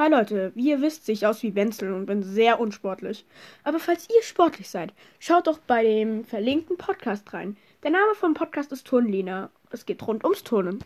Hi Leute, wie ihr wisst, sehe ich aus wie Wenzel und bin sehr unsportlich. Aber falls ihr sportlich seid, schaut doch bei dem verlinkten Podcast rein. Der Name vom Podcast ist Turnlina. Es geht rund ums Turnen.